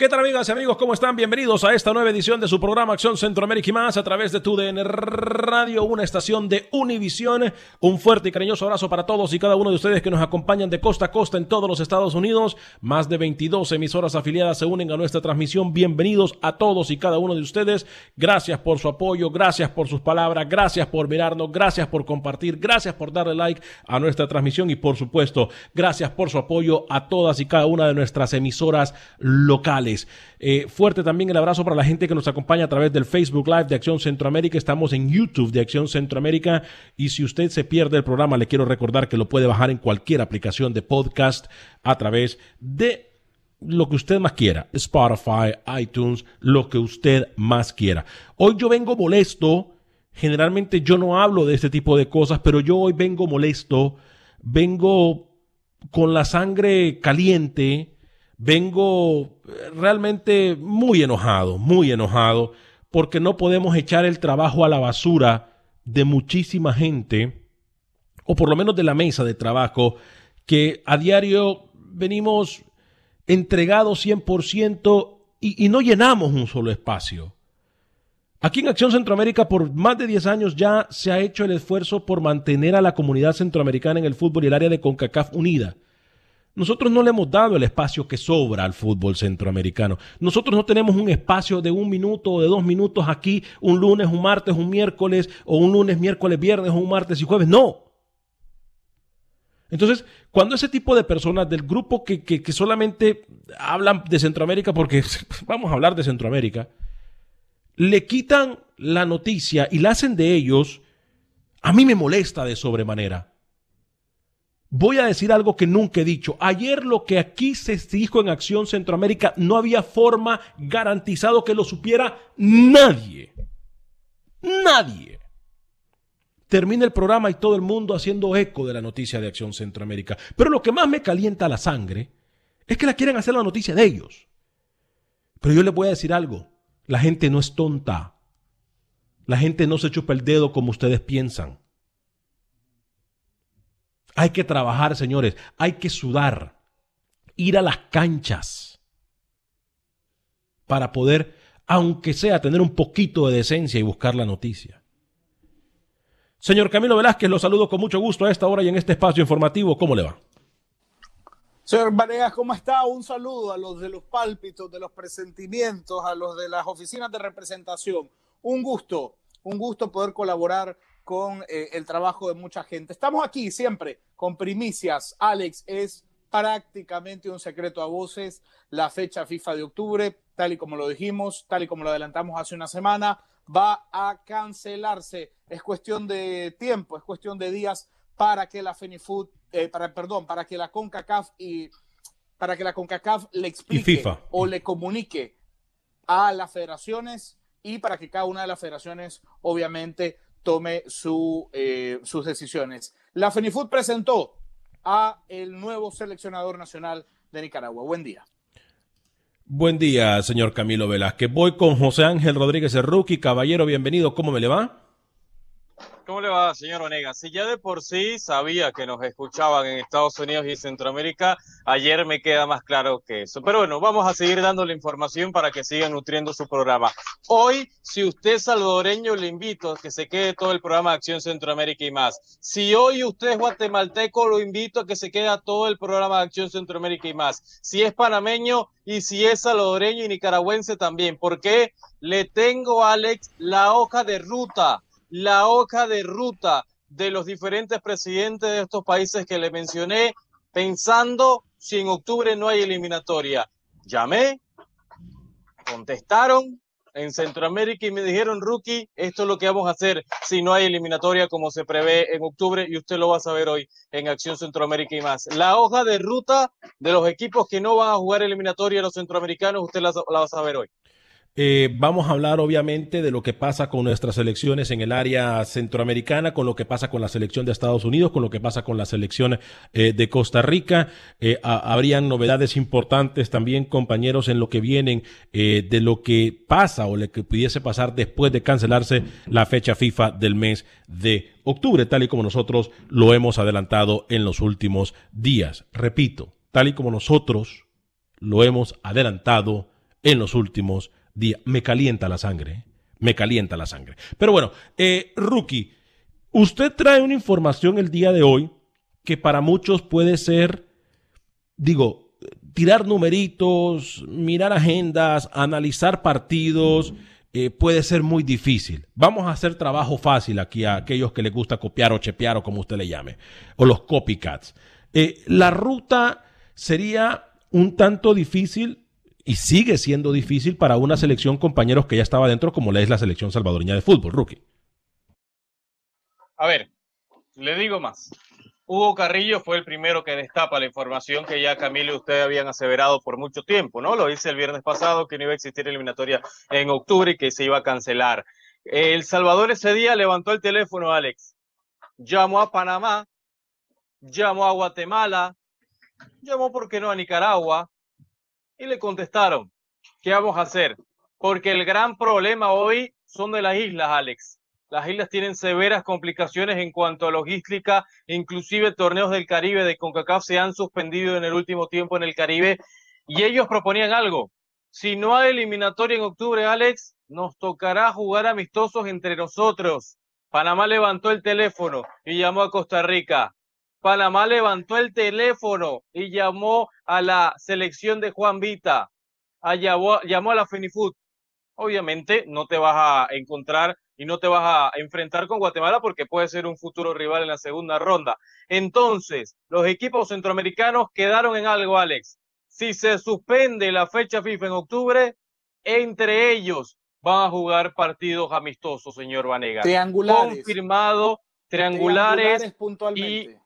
¿Qué tal amigas y amigos? ¿Cómo están? Bienvenidos a esta nueva edición de su programa Acción Centroamérica y más a través de TUDN Radio, una estación de Univisión. Un fuerte y cariñoso abrazo para todos y cada uno de ustedes que nos acompañan de costa a costa en todos los Estados Unidos. Más de 22 emisoras afiliadas se unen a nuestra transmisión. Bienvenidos a todos y cada uno de ustedes. Gracias por su apoyo, gracias por sus palabras, gracias por mirarnos, gracias por compartir, gracias por darle like a nuestra transmisión y por supuesto, gracias por su apoyo a todas y cada una de nuestras emisoras locales. Eh, fuerte también el abrazo para la gente que nos acompaña a través del Facebook Live de Acción Centroamérica. Estamos en YouTube de Acción Centroamérica. Y si usted se pierde el programa, le quiero recordar que lo puede bajar en cualquier aplicación de podcast a través de lo que usted más quiera. Spotify, iTunes, lo que usted más quiera. Hoy yo vengo molesto. Generalmente yo no hablo de este tipo de cosas, pero yo hoy vengo molesto. Vengo con la sangre caliente vengo realmente muy enojado, muy enojado, porque no podemos echar el trabajo a la basura de muchísima gente, o por lo menos de la mesa de trabajo, que a diario venimos entregados 100% y, y no llenamos un solo espacio. Aquí en Acción Centroamérica por más de 10 años ya se ha hecho el esfuerzo por mantener a la comunidad centroamericana en el fútbol y el área de CONCACAF unida. Nosotros no le hemos dado el espacio que sobra al fútbol centroamericano. Nosotros no tenemos un espacio de un minuto o de dos minutos aquí, un lunes, un martes, un miércoles, o un lunes, miércoles, viernes, o un martes y jueves. No. Entonces, cuando ese tipo de personas del grupo que, que, que solamente hablan de Centroamérica, porque vamos a hablar de Centroamérica, le quitan la noticia y la hacen de ellos, a mí me molesta de sobremanera. Voy a decir algo que nunca he dicho. Ayer lo que aquí se dijo en Acción Centroamérica no había forma garantizado que lo supiera nadie. Nadie. Termina el programa y todo el mundo haciendo eco de la noticia de Acción Centroamérica. Pero lo que más me calienta la sangre es que la quieren hacer la noticia de ellos. Pero yo les voy a decir algo. La gente no es tonta. La gente no se chupa el dedo como ustedes piensan. Hay que trabajar, señores. Hay que sudar. Ir a las canchas. Para poder, aunque sea, tener un poquito de decencia y buscar la noticia. Señor Camilo Velázquez, lo saludo con mucho gusto a esta hora y en este espacio informativo. ¿Cómo le va? Señor Vanegas, ¿cómo está? Un saludo a los de los pálpitos, de los presentimientos, a los de las oficinas de representación. Un gusto, un gusto poder colaborar con eh, el trabajo de mucha gente. Estamos aquí siempre con primicias. Alex, es prácticamente un secreto a voces la fecha FIFA de octubre, tal y como lo dijimos, tal y como lo adelantamos hace una semana, va a cancelarse. Es cuestión de tiempo, es cuestión de días para que la FENIFUT, eh, para, perdón, para que la CONCACAF y para que la CONCACAF le explique o le comunique a las federaciones y para que cada una de las federaciones obviamente tome su, eh, sus decisiones. La FENIFUT presentó a el nuevo seleccionador nacional de Nicaragua. Buen día. Buen día, señor Camilo Velázquez. Voy con José Ángel Rodríguez, el rookie. Caballero, bienvenido. ¿Cómo me le va? ¿Cómo le va, señor Onega? Si ya de por sí sabía que nos escuchaban en Estados Unidos y Centroamérica, ayer me queda más claro que eso. Pero bueno, vamos a seguir dándole información para que siga nutriendo su programa. Hoy, si usted es salvadoreño, le invito a que se quede todo el programa de Acción Centroamérica y más. Si hoy usted es guatemalteco, lo invito a que se quede todo el programa de Acción Centroamérica y más. Si es panameño y si es salvadoreño y nicaragüense también, porque le tengo, Alex, la hoja de ruta la hoja de ruta de los diferentes presidentes de estos países que le mencioné, pensando si en octubre no hay eliminatoria. Llamé, contestaron en Centroamérica y me dijeron, rookie, esto es lo que vamos a hacer si no hay eliminatoria como se prevé en octubre y usted lo va a saber hoy en Acción Centroamérica y más. La hoja de ruta de los equipos que no van a jugar eliminatoria los centroamericanos, usted la, la va a saber hoy. Eh, vamos a hablar obviamente de lo que pasa con nuestras elecciones en el área centroamericana, con lo que pasa con la selección de Estados Unidos, con lo que pasa con la selección eh, de Costa Rica. Eh, habrían novedades importantes también, compañeros, en lo que vienen de lo que pasa o lo que pudiese pasar después de cancelarse la fecha FIFA del mes de octubre, tal y como nosotros lo hemos adelantado en los últimos días. Repito, tal y como nosotros lo hemos adelantado en los últimos días día. Me calienta la sangre, ¿eh? me calienta la sangre. Pero bueno, eh, Rookie, usted trae una información el día de hoy que para muchos puede ser, digo, tirar numeritos, mirar agendas, analizar partidos. Eh, puede ser muy difícil. Vamos a hacer trabajo fácil aquí a aquellos que les gusta copiar o chepear o como usted le llame, o los copycats. la ruta sería un tanto difícil y sigue siendo difícil para una selección, compañeros, que ya estaba dentro, como le es la selección salvadoreña de fútbol, rookie. A ver, le digo más. Hugo Carrillo fue el primero que destapa la información que ya Camilo y usted habían aseverado por mucho tiempo, ¿no? Lo dice el viernes pasado que no iba a existir eliminatoria en octubre y que se iba a cancelar. El Salvador ese día levantó el teléfono, Alex. Llamó a Panamá, llamó a Guatemala, llamó, ¿por qué no, a Nicaragua, y le contestaron, ¿qué vamos a hacer? Porque el gran problema hoy son de las islas, Alex. Las islas tienen severas complicaciones en cuanto a logística, inclusive torneos del Caribe de CONCACAF se han suspendido en el último tiempo en el Caribe y ellos proponían algo. Si no hay eliminatoria en octubre, Alex, nos tocará jugar amistosos entre nosotros. Panamá levantó el teléfono y llamó a Costa Rica. Panamá levantó el teléfono y llamó a la selección de Juan Vita, a llamó, llamó a la Fenifood. Obviamente no te vas a encontrar y no te vas a enfrentar con Guatemala porque puede ser un futuro rival en la segunda ronda. Entonces, los equipos centroamericanos quedaron en algo, Alex. Si se suspende la fecha FIFA en octubre, entre ellos van a jugar partidos amistosos, señor Vanega. Triangulares. Confirmado, triangulares, puntualmente.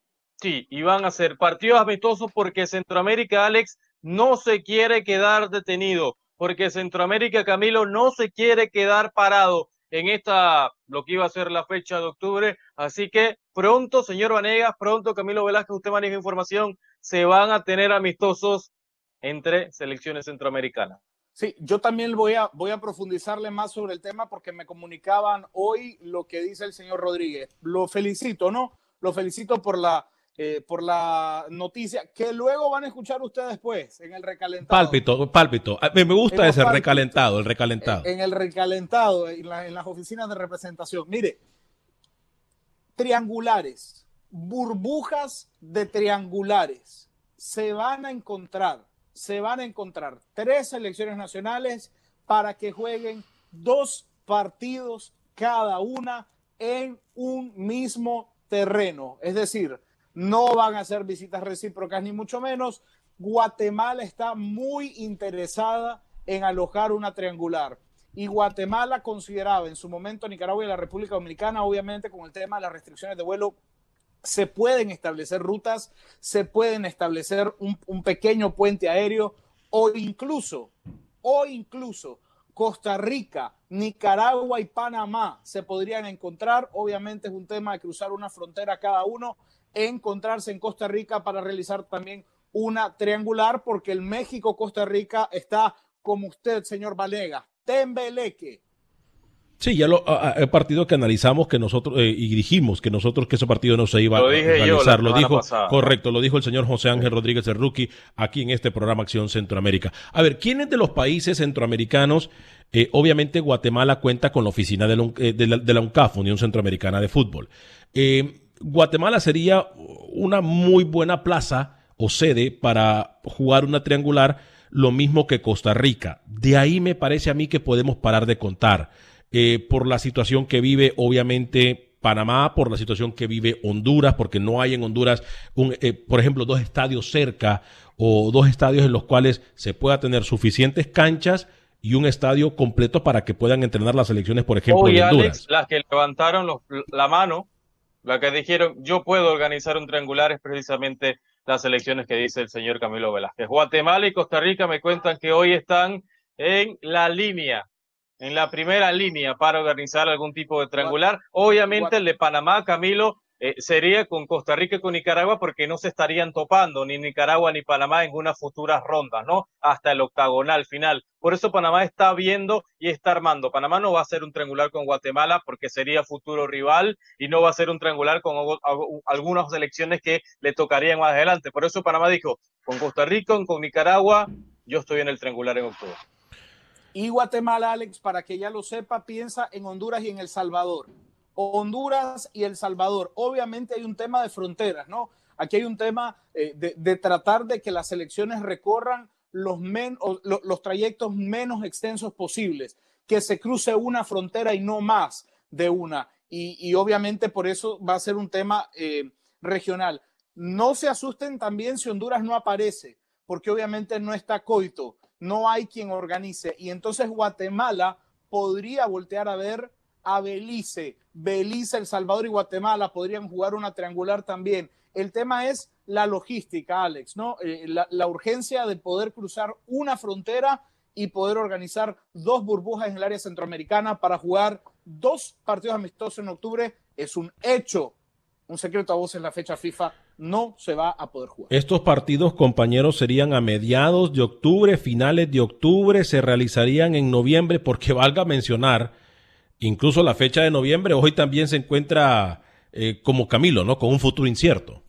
Sí, y van a ser partidos amistosos porque Centroamérica, Alex, no se quiere quedar detenido, porque Centroamérica, Camilo, no se quiere quedar parado en esta, lo que iba a ser la fecha de octubre. Así que pronto, señor Vanegas, pronto, Camilo Velázquez, usted maneja información, se van a tener amistosos entre selecciones centroamericanas. Sí, yo también voy a, voy a profundizarle más sobre el tema porque me comunicaban hoy lo que dice el señor Rodríguez. Lo felicito, ¿no? Lo felicito por la eh, por la noticia que luego van a escuchar ustedes después en el recalentado. Pálpito, pálpito. Me gusta ese recalentado, el recalentado. En, el recalentado, en, en las oficinas de representación. Mire, triangulares, burbujas de triangulares. Se van a encontrar, se van a encontrar tres selecciones nacionales para que jueguen dos partidos cada una en un mismo terreno. Es decir, no van a hacer visitas recíprocas ni mucho menos. Guatemala está muy interesada en alojar una triangular. Y Guatemala consideraba en su momento Nicaragua y la República Dominicana, obviamente con el tema de las restricciones de vuelo, se pueden establecer rutas, se pueden establecer un, un pequeño puente aéreo o incluso, o incluso Costa Rica, Nicaragua y Panamá se podrían encontrar. Obviamente es un tema de cruzar una frontera cada uno encontrarse en Costa Rica para realizar también una triangular, porque el México-Costa Rica está como usted, señor Valega. Tembeleque. Sí, ya lo, el partido que analizamos que nosotros eh, y dijimos que nosotros que ese partido no se iba Lo a dije realizar. lo dijo pasada. correcto, lo dijo el señor José Ángel Rodríguez el rookie aquí en este programa Acción Centroamérica. A ver, ¿quiénes de los países centroamericanos? eh, obviamente Guatemala cuenta con la oficina de la, eh, de la- de la UNCAF, Unión Centroamericana de Fútbol. Eh, Guatemala sería una muy buena plaza o sede para jugar una triangular, lo mismo que Costa Rica. De ahí me parece a mí que podemos parar de contar eh, por la situación que vive, obviamente, Panamá, por la situación que vive Honduras, porque no hay en Honduras, un, eh, por ejemplo, dos estadios cerca o dos estadios en los cuales se pueda tener suficientes canchas y un estadio completo para que puedan entrenar las selecciones, por ejemplo, Hoy, de Honduras. Alex, las que levantaron los- la mano, las que dijeron, yo puedo organizar un triangular, es precisamente las elecciones que dice el señor Camilo Velázquez. Guatemala y Costa Rica me cuentan que hoy están en la línea, en la primera línea para organizar algún tipo de triangular. Obviamente el de Panamá, Camilo, eh, sería con Costa Rica y con Nicaragua porque no se estarían topando ni Nicaragua ni Panamá en unas futuras rondas, ¿no? Hasta el octagonal final. Por eso Panamá está viendo y está armando. Panamá no va a hacer un triangular con Guatemala porque sería futuro rival y no va a ser un triangular con algunas selecciones que le tocarían más adelante. Por eso Panamá dijo, con Costa Rica, con Nicaragua, yo estoy en el triangular en octubre. Y Guatemala, Alex, para que ya lo sepa, piensa en Honduras y en El Salvador. Honduras y El Salvador. Obviamente hay un tema de fronteras, ¿no? Aquí hay un tema eh, de, tratar de que las elecciones recorran los, los trayectos menos extensos posibles, que se cruce una frontera y no más de una. Y, y obviamente por eso va a ser un tema eh, regional. No se asusten también si Honduras no aparece, porque obviamente no está coito, no hay quien organice. Y entonces Guatemala podría voltear a ver a Belice. Belice, El Salvador y Guatemala podrían jugar una triangular también. El tema es la logística, Alex, ¿no? Eh, la, la urgencia de poder cruzar una frontera y poder organizar dos burbujas en el área centroamericana para jugar dos partidos amistosos en octubre es un hecho. Un secreto a voces la fecha FIFA no se va a poder jugar. Estos partidos, compañeros, serían a mediados de octubre, finales de octubre, se realizarían en noviembre, porque valga mencionar, incluso la fecha de noviembre hoy también se encuentra eh, como Camilo, ¿no? Con un futuro incierto.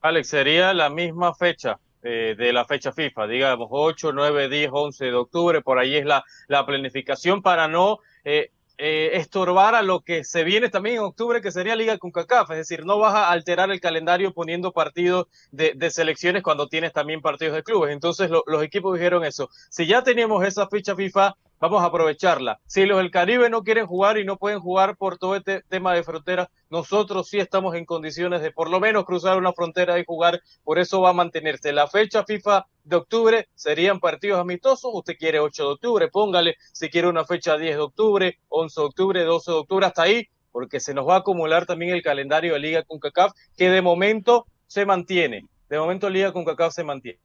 Alex, sería la misma fecha eh, de la fecha FIFA, digamos 8, 9, 10, 11 de octubre, por ahí es la, la planificación para no eh, eh, estorbar a lo que se viene también en octubre, que sería Liga con CACAF, es decir, no vas a alterar el calendario poniendo partidos de, selecciones cuando tienes también partidos de clubes. Entonces lo- los equipos dijeron eso, si ya teníamos esa fecha FIFA, vamos a aprovecharla. Si los del Caribe no quieren jugar y no pueden jugar por todo este tema de frontera, nosotros sí estamos en condiciones de por lo menos cruzar una frontera y jugar, por eso va a mantenerse. La fecha FIFA de octubre serían partidos amistosos, usted quiere 8 de octubre, póngale, si quiere una fecha 10 de octubre, 11 de octubre, 12 de octubre, hasta ahí, porque se nos va a acumular también el calendario de Liga con CACAF, que de momento se mantiene. De momento Liga con CACAF se mantiene.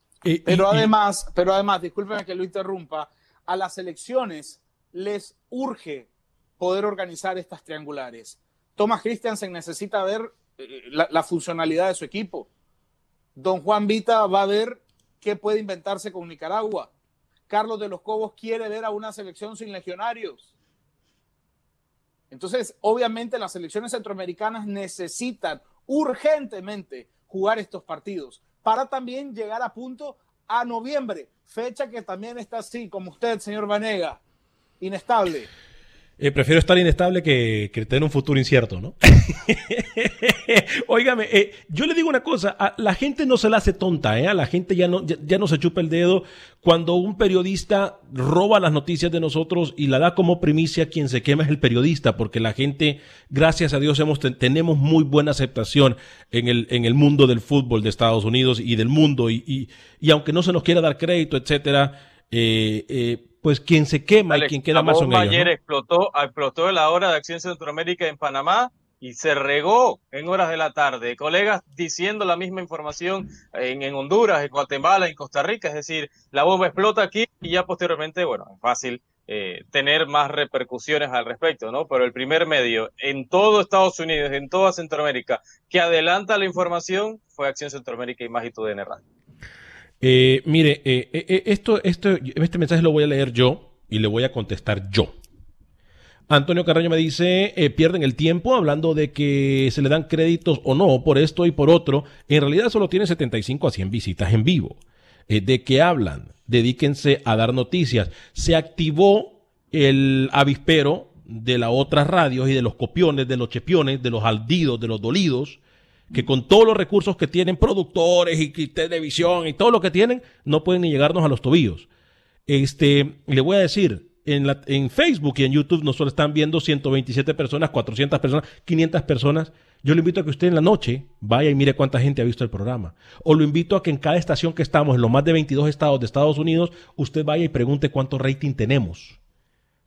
Pero además, pero además, discúlpeme que lo interrumpa, a las elecciones les urge poder organizar estas triangulares. Thomas Christiansen necesita ver eh, la, la funcionalidad de su equipo. Don Juan Vita va a ver qué puede inventarse con Nicaragua. Carlos de los Cobos quiere ver a una selección sin legionarios. Entonces, obviamente las selecciones centroamericanas necesitan urgentemente jugar estos partidos para también llegar a punto a noviembre, fecha que también está así, como usted, señor Vanega, inestable. Eh, prefiero estar inestable que, tener un futuro incierto, ¿no? Óigame, eh, yo le digo una cosa, la gente no se la hace tonta, ¿eh? La gente ya no, se chupa el dedo cuando un periodista roba las noticias de nosotros y la da como primicia, quien se quema es el periodista, porque la gente, gracias a Dios, hemos, ten- tenemos muy buena aceptación en el, mundo del fútbol de Estados Unidos y del mundo, y aunque no se nos quiera dar crédito, etcétera, eh, eh, pues quien se quema y quien queda la más bomba ellos. ¿no? ayer explotó, explotó la hora de acción Centroamérica en Panamá y se regó en horas de la tarde. Colegas diciendo la misma información en, en Honduras, en Guatemala, en Costa Rica. Es decir, la bomba explota aquí y ya posteriormente, bueno, es fácil eh, tener más repercusiones al respecto, ¿no? Pero el primer medio en todo Estados Unidos, en toda Centroamérica, que adelanta la información fue Acción Centroamérica y más y tu DN Radio. Eh, mire, eh, eh, esto, esto, este mensaje lo voy a leer yo y le voy a contestar yo. Antonio Carreño me dice, pierden el tiempo hablando de que se le dan créditos o no por esto y por otro. En realidad solo tiene 75 a 100 visitas en vivo. ¿De qué hablan? Dedíquense a dar noticias. Se activó el avispero de las otras radios y de los copiones, de los chepiones, de los aldidos, de los dolidos, que con todos los recursos que tienen, productores y, televisión y todo lo que tienen, no pueden ni llegarnos a los tobillos. Este, le voy a decir, en, en Facebook y en YouTube nos solo están viendo 127 personas, 400 personas, 500 personas. Yo le invito a que usted en la noche vaya y mire cuánta gente ha visto el programa. O lo invito a que en cada estación que estamos, en los más de 22 estados de Estados Unidos, usted vaya y pregunte cuánto rating tenemos.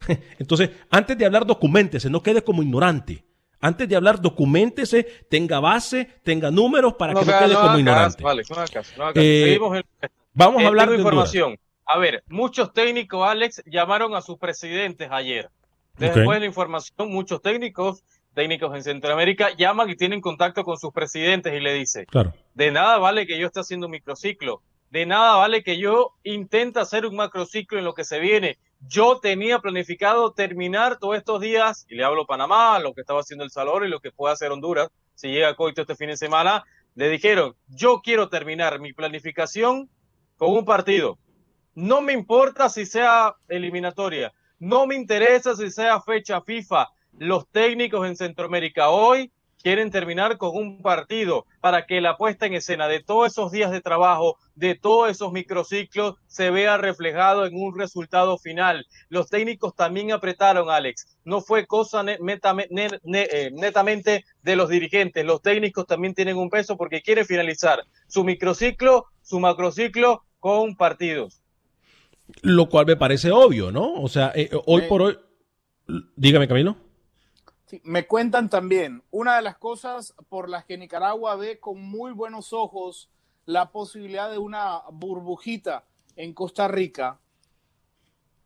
Entonces, antes de hablar, documentese, no quede como ignorante. Antes de hablar, documentese, tenga base, tenga números para que no quede como ignorante. vamos a hablar de información. A ver, muchos técnicos, Alex, llamaron a sus presidentes ayer. Después de la información, muchos técnicos, técnicos en Centroamérica, llaman y tienen contacto con sus presidentes y le dicen, claro. de nada vale que yo esté haciendo un microciclo, de nada vale que yo intente hacer un macrociclo en lo que se viene yo tenía planificado terminar todos estos días, y le hablo Panamá, lo que estaba haciendo El Salvador y lo que puede hacer Honduras, si llega Coito este fin de semana, le dijeron, yo quiero terminar mi planificación con un partido. No me importa si sea eliminatoria, no me interesa si sea fecha FIFA. Los técnicos en Centroamérica hoy quieren terminar con un partido para que la puesta en escena de todos esos días de trabajo, de todos esos microciclos, se vea reflejado en un resultado final. Los técnicos también apretaron, Alex. No fue cosa eh, netamente de los dirigentes. Los técnicos también tienen un peso porque quieren finalizar su microciclo, su macrociclo con partidos. Lo cual me parece obvio, ¿no? O sea, eh, hoy por hoy... Dígame, Camilo me cuentan también, una de las cosas por las que Nicaragua ve con muy buenos ojos la posibilidad de una burbujita en Costa Rica,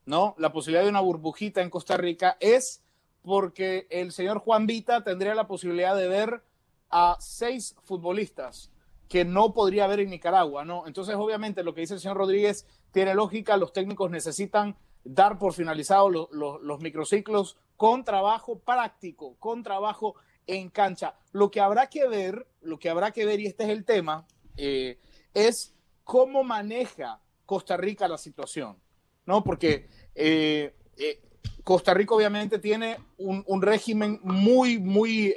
¿no? La posibilidad de una burbujita en Costa Rica es porque el señor Juan Vita tendría la posibilidad de ver a seis futbolistas que no podría ver en Nicaragua, ¿no? Entonces, obviamente, lo que dice el señor Rodríguez tiene lógica, los técnicos necesitan dar por finalizados los microciclos con trabajo práctico, con trabajo en cancha. Lo que habrá que ver, lo que habrá que ver, y este es el tema, eh, es cómo maneja Costa Rica la situación, ¿no? Porque eh, eh, Costa Rica obviamente tiene un, régimen muy, muy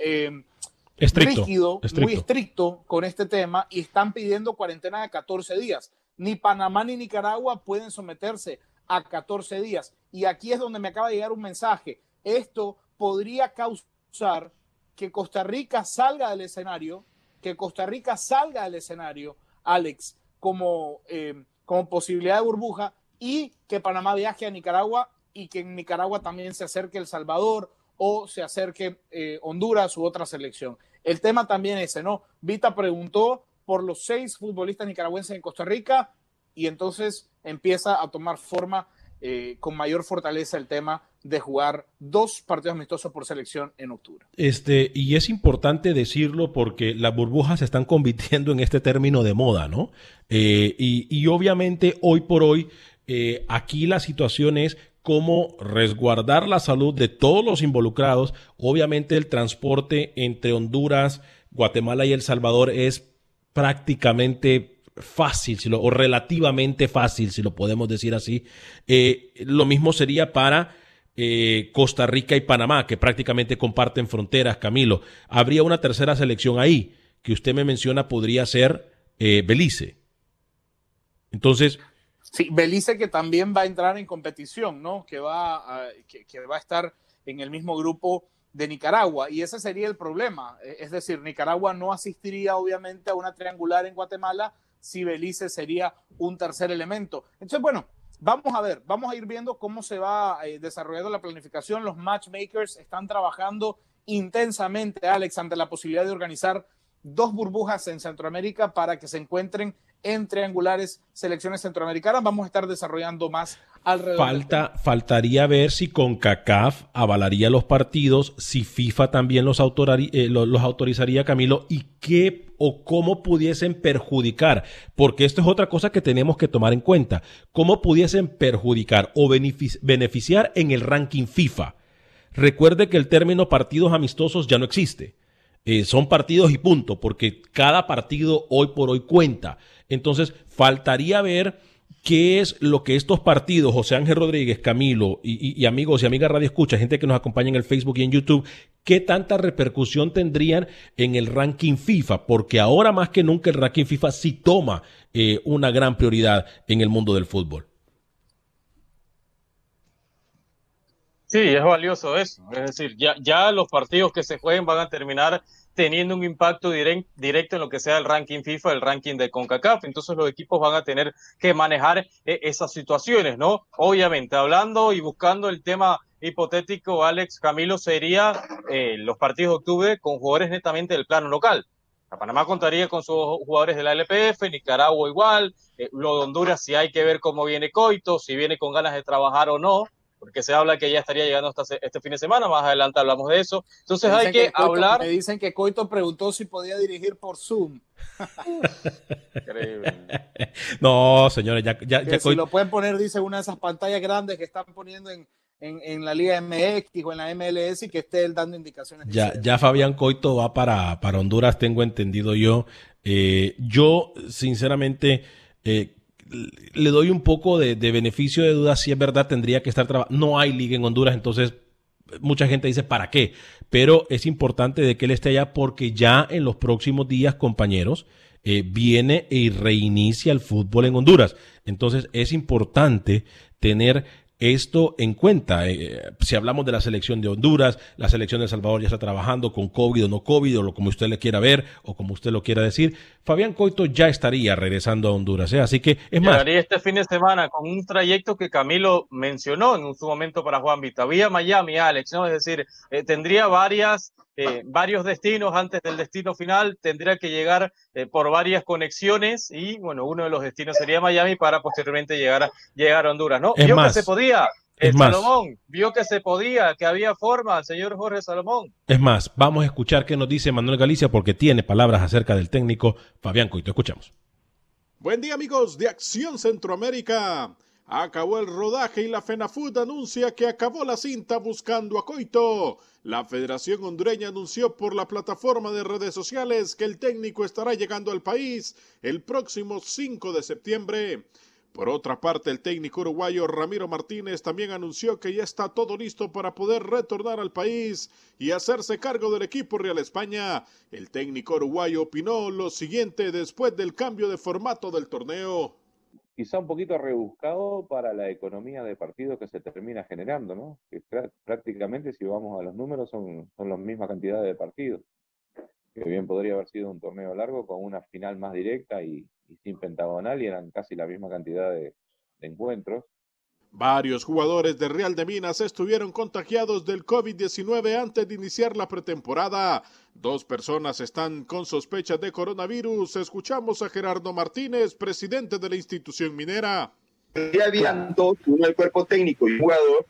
estricto, rígido, muy estricto con este tema y están pidiendo cuarentena de 14 días. Ni Panamá ni Nicaragua pueden someterse a 14 días. Y aquí es donde me acaba de llegar un mensaje esto podría causar que Costa Rica salga del escenario, que Costa Rica salga del escenario, Alex, como, eh, como posibilidad de burbuja y que Panamá viaje a Nicaragua y que en Nicaragua también se acerque El Salvador o se acerque eh, Honduras u otra selección. El tema también ese, ¿no? Vita preguntó por los seis futbolistas nicaragüenses en Costa Rica y entonces empieza a tomar forma eh, con mayor fortaleza el tema de jugar dos partidos amistosos por selección en octubre. Este, y es importante decirlo porque las burbujas se están convirtiendo en este término de moda, ¿no? Eh, y, obviamente hoy por hoy, eh, aquí la situación es cómo resguardar la salud de todos los involucrados. Obviamente el transporte entre Honduras, Guatemala y El Salvador es prácticamente fácil, o relativamente fácil, si lo podemos decir así. Eh, lo mismo sería para eh, Costa Rica y Panamá, que prácticamente comparten fronteras, Camilo. Habría una tercera selección ahí, que usted me menciona podría ser eh, Belice. Entonces... Sí, Belice que también va a entrar en competición, ¿no? Que va que va a estar en el mismo grupo de Nicaragua. Y ese sería el problema. Es decir, Nicaragua no asistiría obviamente a una triangular en Guatemala, si Belice sería un tercer elemento. Entonces, bueno, vamos a ver, vamos a ir viendo cómo se va eh, desarrollando la planificación. Los matchmakers están trabajando intensamente, Alex, ante la posibilidad de organizar dos burbujas en Centroamérica para que se encuentren en triangulares selecciones centroamericanas. Vamos a estar desarrollando más Falta, faltaría ver si CONCACAF avalaría los partidos, si FIFA también los, eh, los autorizaría, Camilo, y qué o cómo pudiesen perjudicar, porque esto es otra cosa que tenemos que tomar en cuenta, cómo pudiesen perjudicar o beneficiar en el ranking FIFA. Recuerde que el término partidos amistosos ya no existe. Eh, son partidos y punto, porque cada partido hoy por hoy cuenta. Entonces, faltaría ver qué es lo que estos partidos, José Ángel Rodríguez, Camilo y, amigos y amigas Radio Escucha, gente que nos acompaña en el Facebook y en YouTube, qué tanta repercusión tendrían en el ranking FIFA, porque ahora más que nunca el ranking FIFA sí toma eh, una gran prioridad en el mundo del fútbol. Sí, es valioso eso. Es decir, ya, ya los partidos que se jueguen van a terminar teniendo un impacto directo en lo que sea el ranking FIFA, el ranking de CONCACAF. Entonces los equipos van a tener que manejar eh, esas situaciones, ¿no? Obviamente, hablando y buscando el tema hipotético, Alex Camilo, sería eh, los partidos de octubre con jugadores netamente del plano local. La Panamá contaría con sus jugadores de la LPF, Nicaragua igual, eh, lo de Honduras si hay que ver cómo viene Coito, si viene con ganas de trabajar o no porque se habla que ya estaría llegando hasta este fin de semana, más adelante hablamos de eso. Entonces hay que, hablar... Me dicen que Coito preguntó si podía dirigir por Zoom. Increíble. no, señores, ya, ya, ya Si lo pueden poner, dice, una de esas pantallas grandes que están poniendo en, en, la Liga MX o en la MLS y que esté él dando indicaciones. Ya, ya Fabián Coito va para, para Honduras, tengo entendido yo. Eh, yo, sinceramente, eh, le doy un poco de, beneficio de duda si es verdad tendría que estar trabajando. No hay liga en Honduras, entonces mucha gente dice, ¿para qué? Pero es importante de que él esté allá porque ya en los próximos días, compañeros, eh, viene y reinicia el fútbol en Honduras. Entonces es importante tener esto en cuenta. Eh, si hablamos de la selección de Honduras, la selección de El Salvador ya está trabajando con COVID o no COVID, o lo, como usted le quiera ver, o como usted lo quiera decir, Fabián Coito ya estaría regresando a Honduras. ¿eh? Así que es más. este fin de semana con un trayecto que Camilo mencionó en su momento para Juan Vita. Vía Miami, Alex, ¿no? Es decir, eh, tendría varias eh, varios destinos antes del destino final, tendría que llegar eh, por varias conexiones y bueno, uno de los destinos sería Miami para posteriormente llegar a, llegar a Honduras, ¿no? vio que se podía. Es Salomón vio que se podía, que había forma, señor Jorge Salomón. Es más, vamos a escuchar qué nos dice Manuel Galicia porque tiene palabras acerca del técnico Fabián Coito. Escuchamos. Buen día amigos de Acción Centroamérica. Acabó el rodaje y la FENAFUT anuncia que acabó la cinta buscando a Coito. La Federación Hondureña anunció por la plataforma de redes sociales que el técnico estará llegando al país el próximo 5 de septiembre. Por otra parte, el técnico uruguayo Ramiro Martínez también anunció que ya está todo listo para poder retornar al país y hacerse cargo del equipo Real España. El técnico uruguayo opinó lo siguiente después del cambio de formato del torneo quizá un poquito rebuscado para la economía de partido que se termina generando, ¿no? Que prácticamente, si vamos a los números, son, son la misma cantidad de partidos. Que bien podría haber sido un torneo largo con una final más directa y, sin pentagonal, y eran casi la misma cantidad de encuentros. Varios jugadores de Real de Minas estuvieron contagiados del COVID-19 antes de iniciar la pretemporada. Dos personas están con sospecha de coronavirus. Escuchamos a Gerardo Martínez, presidente de la institución minera. Ya habían dos, uno el cuerpo técnico y un jugador,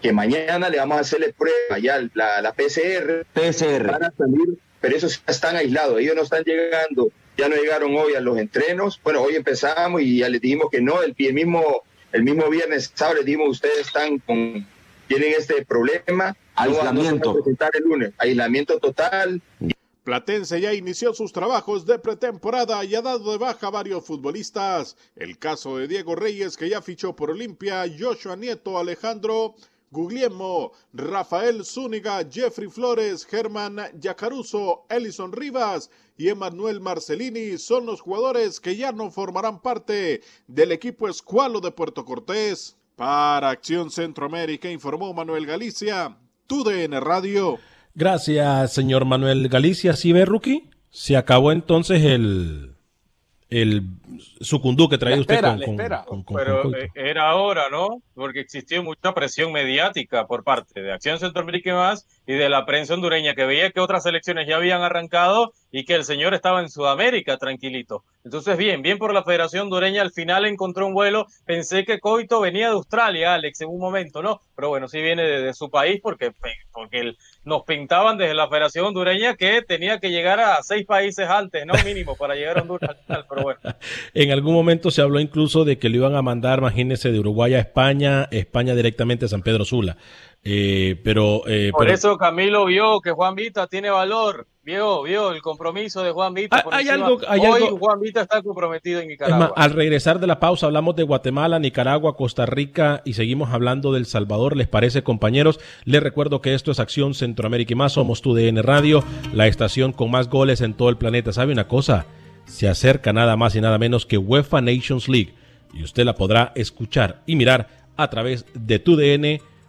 que mañana le vamos a hacerle prueba ya la, la PCR. PCR. Van a salir, pero esos están aislados. Ellos no están llegando, ya no llegaron hoy a los entrenos. Bueno, hoy empezamos y ya les dijimos que no, el, el mismo el mismo viernes, sábado, les dimos, ustedes están con, tienen este problema. Aislamiento. presentar el lunes. Aislamiento total. Platense ya inició sus trabajos de pretemporada y ha dado de baja a varios futbolistas. El caso de Diego Reyes, que ya fichó por Olimpia, Joshua Nieto, Alejandro Guglielmo, Rafael Zúñiga, Jeffrey Flores, Germán Yacaruso, Ellison Rivas y Emanuel Marcelini son los jugadores que ya no formarán parte del equipo escualo de Puerto Cortés. Para Acción Centroamérica informó Manuel Galicia, TUDN Radio. Gracias, señor Manuel Galicia. ¿Sí ve, Rookie? Se acabó entonces el, el sucundú que traía usted con, Pero eh, era ahora, ¿no? Porque existió mucha presión mediática por parte de Acción Centroamérica y más y de la prensa hondureña que veía que otras elecciones ya habían arrancado y que el señor estaba en Sudamérica tranquilito. Entonces, bien, bien por la Federación Dureña, al final encontró un vuelo. Pensé que Coito venía de Australia, Alex, en un momento, ¿no? Pero bueno, sí viene de, su país porque, porque nos pintaban desde la Federación Hondureña que tenía que llegar a seis países antes, ¿no? Mínimo, para llegar a Honduras pero bueno. En algún momento se habló incluso de que lo iban a mandar, imagínense, de Uruguay a España, España directamente a San Pedro Sula. Eh, pero, eh, Por eso Camilo vio que Juan Vita tiene valor, vio, vio el compromiso de Juan Vita. Ah, hay, algo, hay Hoy algo... Juan Vita está comprometido en Nicaragua. al regresar de la pausa hablamos de Guatemala, Nicaragua, Costa Rica y seguimos hablando del Salvador. ¿Les parece, compañeros? Les recuerdo que esto es Acción Centroamérica y más. Somos tu DN Radio, la estación con más goles en todo el planeta. ¿Sabe una cosa? Se acerca nada más y nada menos que UEFA Nations League y usted la podrá escuchar y mirar a través de tu DN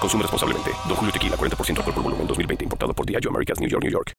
Consume responsablemente. Don Julio Tequila, 40% alcohol por volumen, 2020. Importado por Diageo Americas, New York, New York.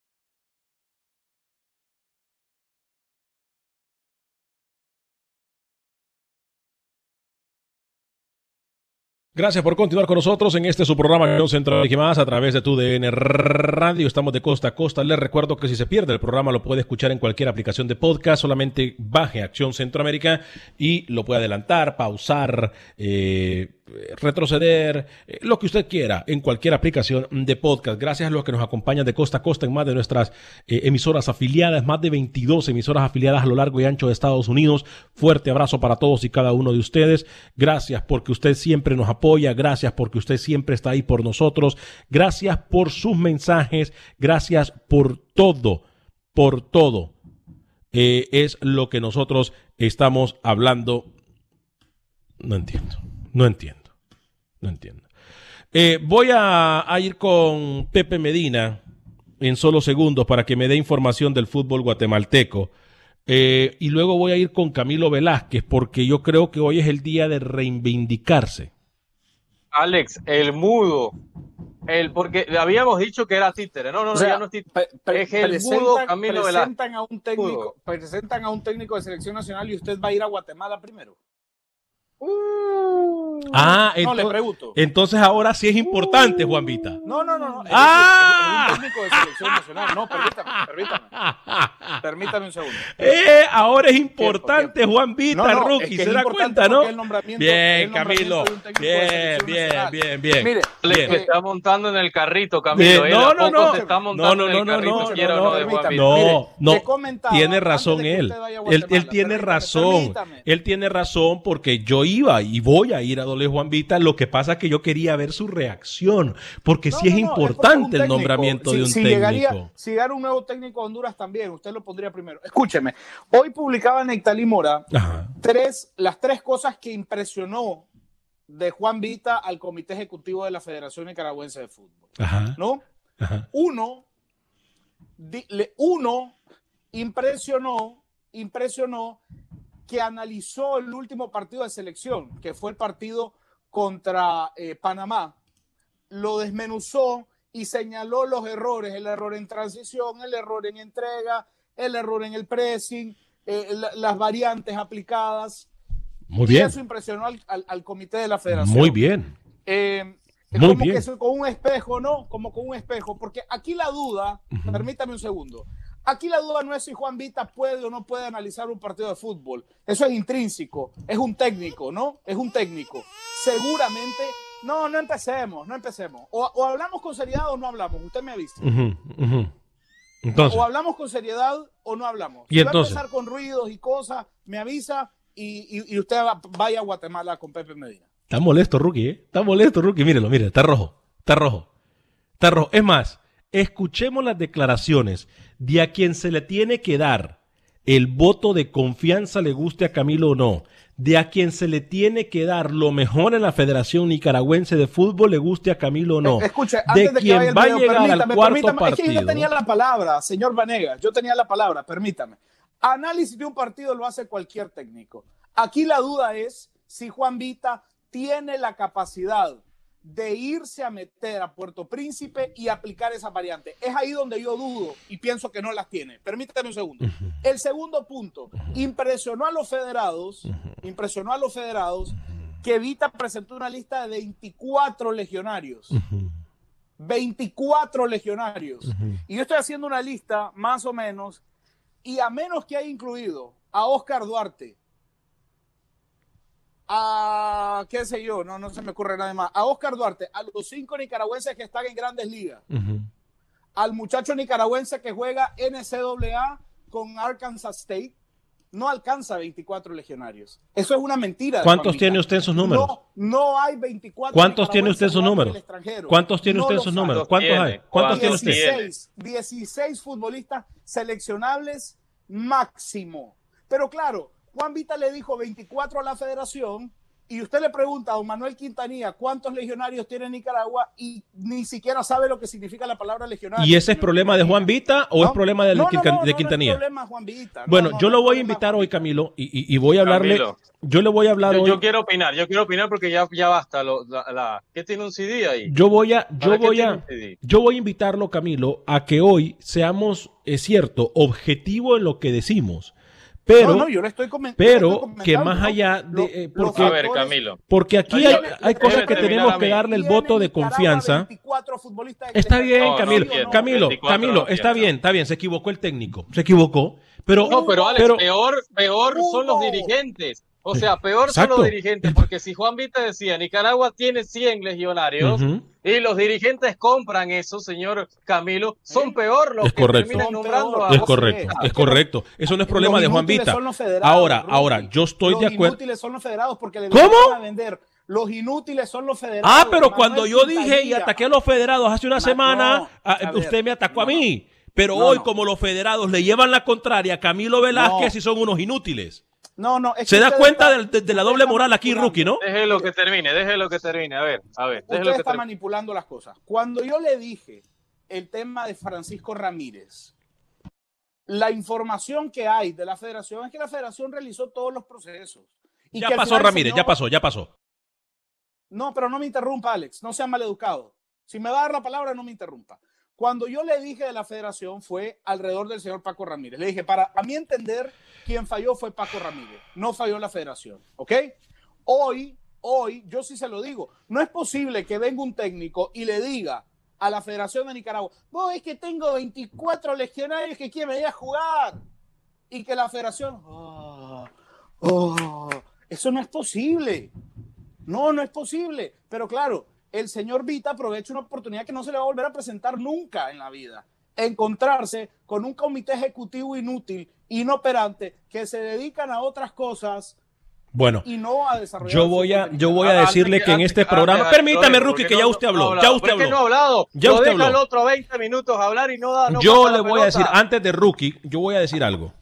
Gracias por continuar con nosotros en este su programa Acción Centroamérica más a través de tu DN Radio. Estamos de costa a costa. Les recuerdo que si se pierde el programa lo puede escuchar en cualquier aplicación de podcast. Solamente baje Acción Centroamérica y lo puede adelantar, pausar, eh, retroceder, eh, lo que usted quiera en cualquier aplicación de podcast. Gracias a los que nos acompañan de costa a costa en más de nuestras eh, emisoras afiliadas, más de 22 emisoras afiliadas a lo largo y ancho de Estados Unidos. Fuerte abrazo para todos y cada uno de ustedes. Gracias porque usted siempre nos apoya, gracias porque usted siempre está ahí por nosotros, gracias por sus mensajes, gracias por todo, por todo. Eh, es lo que nosotros estamos hablando. No entiendo. No entiendo. No entiendo. Eh, voy a, ir con Pepe Medina en solo segundos para que me dé información del fútbol guatemalteco. Eh, y luego voy a ir con Camilo Velázquez porque yo creo que hoy es el día de reivindicarse. Alex, el mudo. El, porque habíamos dicho que era títere. No, no, no, ya no es títere. es el mudo Camilo presentan A un técnico, presentan a un técnico de selección nacional y usted va a ir a Guatemala primero. Uh, ah, no, le pregunto. entonces ahora sí es importante, Juan Vita. No, no, no. no. Ah. Es, un técnico de selección nacional. No, permítame, permítame. Permítame un segundo. Eh, ahora es importante, Juan Vita, rookie. Se da cuenta, ¿no? Bien, Camilo. Bien, bien, bien, bien. Mire, le está montando en el carrito, Camilo. No, no, no. no, no, no, no, no, no, tiene razón él. Él tiene razón. Él tiene razón porque yo iba y voy a ir a Dole Juan Vita. Lo que pasa es que yo quería ver su reacción, porque si sí es importante el nombramiento de un técnico. Llegaría, si llegara un nuevo técnico a Honduras también, usted lo pondría primero. Escúcheme, hoy publicaba Nectalí Mora tres, las tres cosas que impresionó de Juan Vita al Comité Ejecutivo de la Federación Nicaragüense de Fútbol. ¿No? Uno, uno impresionó, impresionó que analizó el último partido de selección, que fue el partido contra eh, Panamá, lo desmenuzó y señaló los errores, el error en transición, el error en entrega, el error en el pressing, eh, las variantes aplicadas. Muy bien. eso impresionó al, comité de la federación. Muy bien. Eh, Muy como que con un espejo, ¿no? Como con un espejo, porque aquí la duda, permítame un segundo, Aquí la duda no es si Juan Vita puede o no puede analizar un partido de fútbol. Eso es intrínseco. Es un técnico, ¿no? Es un técnico. Seguramente. No, no empecemos, no empecemos. O, hablamos con seriedad o no hablamos. Usted me avisa. Entonces, o hablamos con seriedad o no hablamos. ¿Y entonces? va a empezar con ruidos y cosas, me avisa y, usted vaya a Guatemala con Pepe Medina. Está molesto, Rookie, ¿eh? Está molesto, Rookie. Mírelo, mire, está rojo. Está rojo. Está rojo. Es más, escuchemos las declaraciones de a quien se le tiene que dar el voto de confianza, le guste a Camilo o no, de a quien se le tiene que dar lo mejor en la Federación Nicaragüense de Fútbol, le guste a Camilo o no. Eh, Escuche, antes de, que quien vaya el va a llegar al cuarto permítame. Es que partido. yo tenía la palabra, señor Vanegas, yo tenía la palabra, permítame. Análisis de un partido lo hace cualquier técnico. Aquí la duda es si Juan Vita tiene la capacidad de irse a meter a Puerto Príncipe y aplicar esa variante. Es ahí donde yo dudo y pienso que no las tiene. Permítame un segundo. El segundo punto, impresionó a los federados, impresionó a los federados que Vita presentó una lista de 24 legionarios. 24 legionarios. Y yo estoy haciendo una lista más o menos, y a menos que haya incluido a Oscar Duarte, a qué sé yo, no, no se me ocurre nada más, a Oscar Duarte, a los cinco nicaragüenses que están en grandes ligas, al muchacho nicaragüense que juega NCAA con Arkansas State, no alcanza 24 legionarios. Eso es una mentira. ¿Cuántos tiene usted en sus números? No, no hay 24. ¿Cuántos tiene usted en sus números? ¿Cuántos tiene No usted en sus números? ¿Cuántos hay? ¿Cuántos tiene usted? 16, 16 futbolistas seleccionables máximo. Pero claro, Juan Vita le dijo 24 a la federación y usted le pregunta a don Manuel Quintanilla cuántos legionarios tiene Nicaragua y ni siquiera sabe lo que significa la palabra legionario. ¿Y ese es problema de Juan Vita o es problema del No, no, Quinta- no, de no, Quintanilla? No es problema Juan Vita. No, bueno, no, yo no lo voy a invitar hoy, Camilo, y, y- y voy a hablarle. Camilo. Yo le voy a hablar Yo, hoy. yo quiero opinar, yo quiero opinar porque ya, ya basta. Lo, la, la- ¿Qué tiene un CD ahí? Yo voy a, yo ¿Para qué voy a, yo voy a invitarlo, Camilo, a que hoy seamos, es cierto, objetivo en lo que decimos, pero, No, no, yo le estoy comen- yo le pero estoy que más allá de, eh, porque, A ver, Camilo. porque aquí hay, cosas que tenemos que darle el voto de confianza. 24 futbolistas en Está bien, No, no Camilo. Camilo, 24 Camilo, no está bien, está bien, se equivocó el técnico, se equivocó, pero, No, pero Alex, pero- peor, peor son los dirigentes. O sea, peor Exacto. son los dirigentes, porque si Juan Vita decía, Nicaragua tiene 100 legionarios y los dirigentes compran eso, señor Camilo, son peor los Es que correcto. terminan nombrando a es José correcto, es correcto. Eso no es problema Los de Juan Vita. son los federados, Ahora, Rudy. ahora, yo estoy los de acuerdo. inútiles son los federados porque le ¿Cómo? van a vender. Los inútiles son los federados. Ah, pero cuando yo dije y ataqué a los federados hace una Ma- semana, no, ah, ver, usted me atacó a mí. Pero No, hoy, no. como los federados le llevan la contraria a Camilo Velázquez No. y son unos inútiles. No, no, es ¿Se que da cuenta está- de, de la doble moral aquí. Rookie, no? Déjelo que termine, déjelo que termine. A ver, a ver, déjelo Usted que está termine. manipulando las cosas. Cuando yo le dije el tema de Francisco Ramírez, la información que hay de la federación es que la federación realizó todos los procesos. Y Ya pasó Ramírez, señor- ya pasó, ya pasó. No, pero no me interrumpa, Alex. No sea maleducado. Si me va a dar la palabra, no me interrumpa. Cuando yo le dije de la federación fue alrededor del señor Paco Ramírez. Le dije, para a mi entender, quien falló fue Paco Ramírez. No falló la federación. ¿Ok? Hoy, hoy, yo sí se lo digo. No es posible que venga un técnico y le diga a la Federación de Nicaragua, vos es que tengo 24 legionarios que quieren venir a jugar. Y que la federación, "Oh, oh, eso no es posible. No, no es posible. Pero claro, el señor Vita aprovecha una oportunidad que no se le va a volver a presentar nunca en la vida. Encontrarse con un comité ejecutivo inútil, inoperante, que se dedican a otras cosas Bueno, y no a desarrollar. yo voy a, yo voy a decirle que en este programa, permítame, ¿por Rookie, que ya usted habló, hablado? ya usted ¿Por qué habló. no ha hablado? Ya usted habló. el otro 20 minutos a hablar y no da. no yo le voy a decir, antes de Rookie, yo voy a decir algo.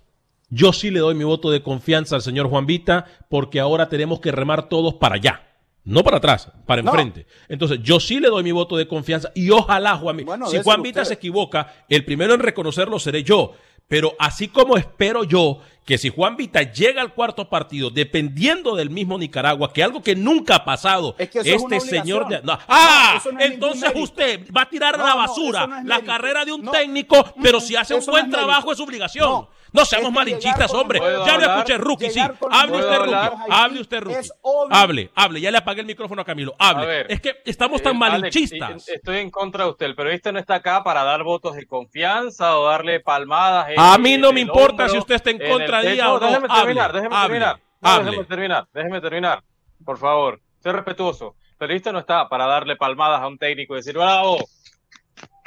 Yo sí le doy mi voto de confianza al señor Juan Vita porque ahora tenemos que remar todos para allá. No para atrás, para No. enfrente. Entonces, yo sí le doy mi voto de confianza y ojalá Juan Vita. Bueno, si Juan Vita usted. se equivoca, el primero en reconocerlo seré yo. Pero así como espero yo que si Juan Vita llega al cuarto partido, dependiendo del mismo Nicaragua, que algo que nunca ha pasado, Es que eso es una este señor de- no. ¡Ah! No, no entonces usted va a tirar a la basura la mérito. carrera de un técnico, pero Mm, si hace un buen trabajo es obligación. No, seamos malinchistas, hombre. ¿Puedo Ya hablar? escuché, Rookie, sí. Hable usted, ¿Puedo Rookie. Hable usted, Rookie. Hable, hable. Ya le apagué el micrófono a Camilo. A Hable. ver, Es que estamos tan Eh, Alex, malinchistas. estoy en contra de usted. El periodista no está acá para dar votos de confianza o darle palmadas. en- A mí no me importa hombro, si usted está en contra de ella o no. Déjeme Hable, terminar, déjeme hable, terminar. No, déjeme terminar, déjeme terminar. Por favor, sé respetuoso. El periodista no está para darle palmadas a un técnico y decir, bravo,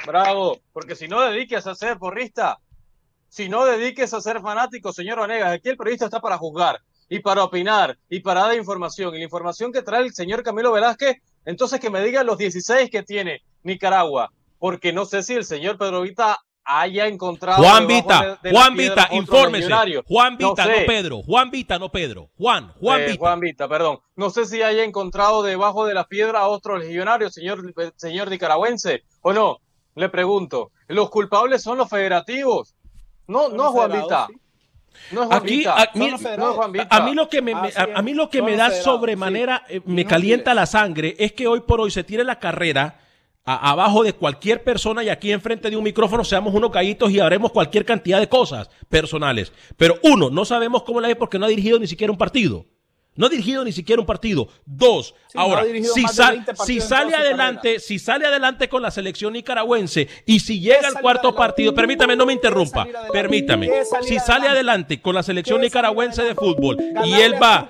bravo, porque si no dediques a ser porrista, si no dediques a ser fanático, señor Vanegas, aquí el periodista está para juzgar y para opinar y para dar información. Y la información que trae el señor Camilo Velázquez, entonces que me diga los 16 que tiene Nicaragua, porque no sé si el señor Pedro Vita haya encontrado. Juan Vita, de- de la Juan Vita, infórmese. Juan Vita, no, sé. Pedro. Juan Vita, no Pedro. Juan, Juan Eh, Vita. Juan Vita, perdón. No sé si haya encontrado debajo de la piedra a otro legionario, señor, señor nicaragüense, o no. Le pregunto. Los culpables son los federativos. No, no Juan Vita. No es Aquí, a, mí, Vita. a mí lo que me, me- Así a, es, a mí lo que me da sobremanera, eh, me Inútiles. calienta la sangre, es que hoy por hoy se tire la carrera a- abajo de cualquier persona y aquí enfrente de un micrófono seamos unos gallitos y haremos cualquier cantidad de cosas personales. Pero uno, no sabemos cómo la es porque no ha dirigido ni siquiera un partido. No ha dirigido ni siquiera un partido. Dos, ahora, si, más de sal- 20 partidos si sale adelante, si sale adelante con la selección nicaragüense y si llega al cuarto partido, permítame, no me interrumpa, permítame. ¿Qué es salir Si sale adelante? con la selección ¿Qué es salir nicaragüense de fútbol y él va.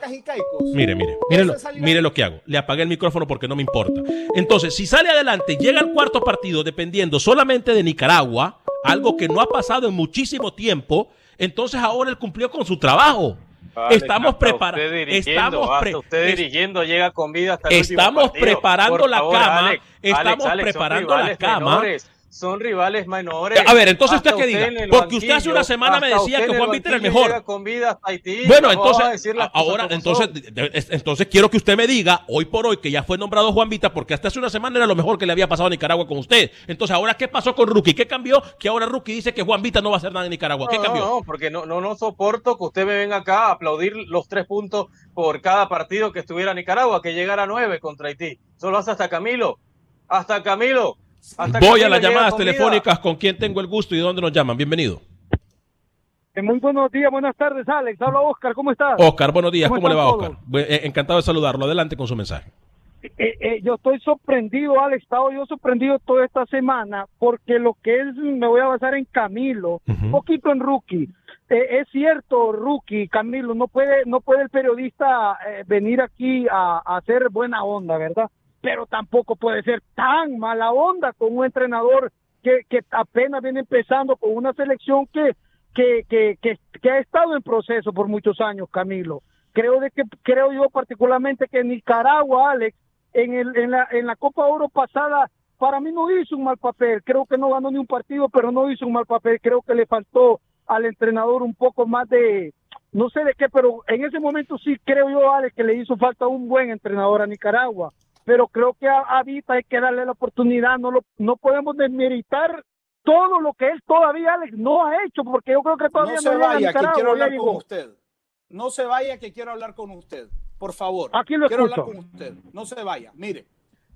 Mire, mire, mire, mire lo que hago. Le apagué el micrófono porque no me importa. Entonces, si sale adelante, llega al cuarto partido dependiendo solamente de Nicaragua, algo que no ha pasado en muchísimo tiempo, entonces ahora él cumplió con su trabajo. Vale, estamos preparados. Estamos pre- usted dirigiendo llega con vida hasta el Estamos preparando Por la favor, cama, Alex, estamos Alex, preparando la cama. menores, son rivales menores. A ver, entonces usted Hasta qué diga, porque usted hace una semana me decía usted que Juan Vita era el mejor. llega con vida hasta Haití. Bueno, entonces, ahora, entonces, entonces quiero que usted me diga, hoy por hoy, que ya fue nombrado Juan Vita, porque hasta hace una semana era lo mejor que le había pasado a Nicaragua con usted. Entonces, ahora, ¿qué pasó con Rookie? ¿Qué cambió? Que ahora Rookie dice que Juan Vita no va a hacer nada en Nicaragua. ¿Qué No, cambió? No, no, porque no, no, no soporto que usted me venga acá a aplaudir los tres puntos por cada partido que estuviera Nicaragua, que llegara a nueve contra Haití. Solo hace hasta Camilo. Hasta Camilo. Hasta Voy a las llamadas telefónicas con quién tengo el gusto y de dónde nos llaman. Bienvenido. Eh, Muy buenos días, buenas tardes, Alex. Habla Oscar, ¿cómo estás? Oscar, buenos días. ¿Cómo, le va, Oscar? Eh, Encantado de saludarlo. Adelante con su mensaje. Eh, eh, yo estoy sorprendido, Alex. Estaba yo sorprendido toda esta semana porque lo que es, me voy a basar en Camilo, un poquito en Rookie. Es cierto, Rookie, Camilo, no puede, no puede el periodista eh, venir aquí a, a hacer buena onda, ¿verdad? Pero tampoco puede ser tan mala onda con un entrenador que, apenas viene empezando con una selección que, que, que, que, que ha estado en proceso por muchos años, Camilo. Creo de que creo yo particularmente que Nicaragua, Alex, en, el, en, la, en la Copa Oro pasada, para mí no hizo un mal papel. Creo que no ganó ni un partido, pero no hizo un mal papel. Creo que le faltó al entrenador un poco más de, no sé de qué, pero en ese momento sí creo yo, Alex, que le hizo falta un buen entrenador a Nicaragua. Pero creo que a, a Vita hay que darle la oportunidad. No, lo, no podemos desmeritar todo lo que él todavía, Alex, no ha hecho, porque yo creo que todavía No no, se a vaya, que quiero hablar con usted. No se vaya, que quiero hablar con usted. Por favor. Aquí lo quiero escucho. hablar con usted. No se vaya. Mire,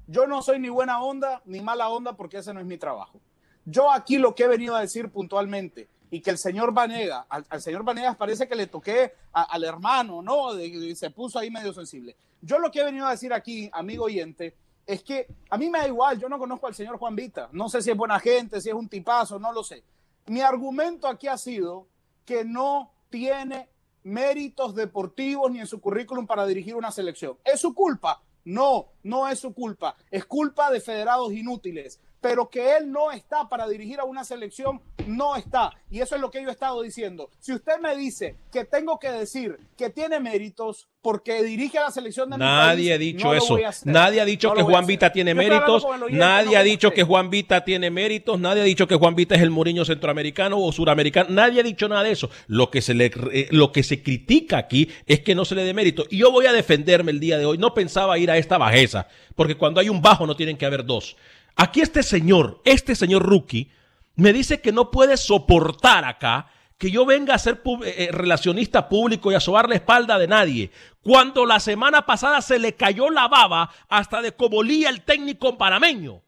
yo no soy ni buena onda ni mala onda porque ese no es mi trabajo. Yo aquí lo que he venido a decir puntualmente y que el señor Vanega, al, señor Vanegas parece que le toqué al hermano, ¿no? De- se puso ahí medio sensible. Yo lo que he venido a decir aquí, amigo oyente, es que a mí me da igual, yo no conozco al señor Juan Vita, no sé si es buena gente, si es un tipazo, no lo sé. Mi argumento aquí ha sido que no tiene méritos deportivos ni en su currículum para dirigir una selección. ¿Es su culpa? No, no es su culpa. Es culpa de federados inútiles. Pero que él no está para dirigir a una selección, no está. Y eso es lo que yo he estado diciendo. Si usted me dice que tengo que decir que tiene méritos porque dirige a la selección de mi Nadie país, ha dicho no eso. Nadie ha dicho No que Juan. Vita tiene Yo méritos. Nadie no ha dicho que Juan Vita tiene méritos. Nadie ha dicho que Juan Vita es el Mourinho centroamericano o suramericano. Nadie ha dicho nada de eso. Lo que se le eh, lo que se critica aquí es que no se le dé mérito. Y yo voy a defenderme el día de hoy. No pensaba ir a esta bajeza, porque cuando hay un bajo no tienen que haber dos. Aquí este señor, este señor rookie, me dice que no puede soportar acá que yo venga a ser eh, eh, relacionista público y a sobar la espalda de nadie. Cuando la semana pasada se le cayó la baba hasta de Cobolía el técnico panameño.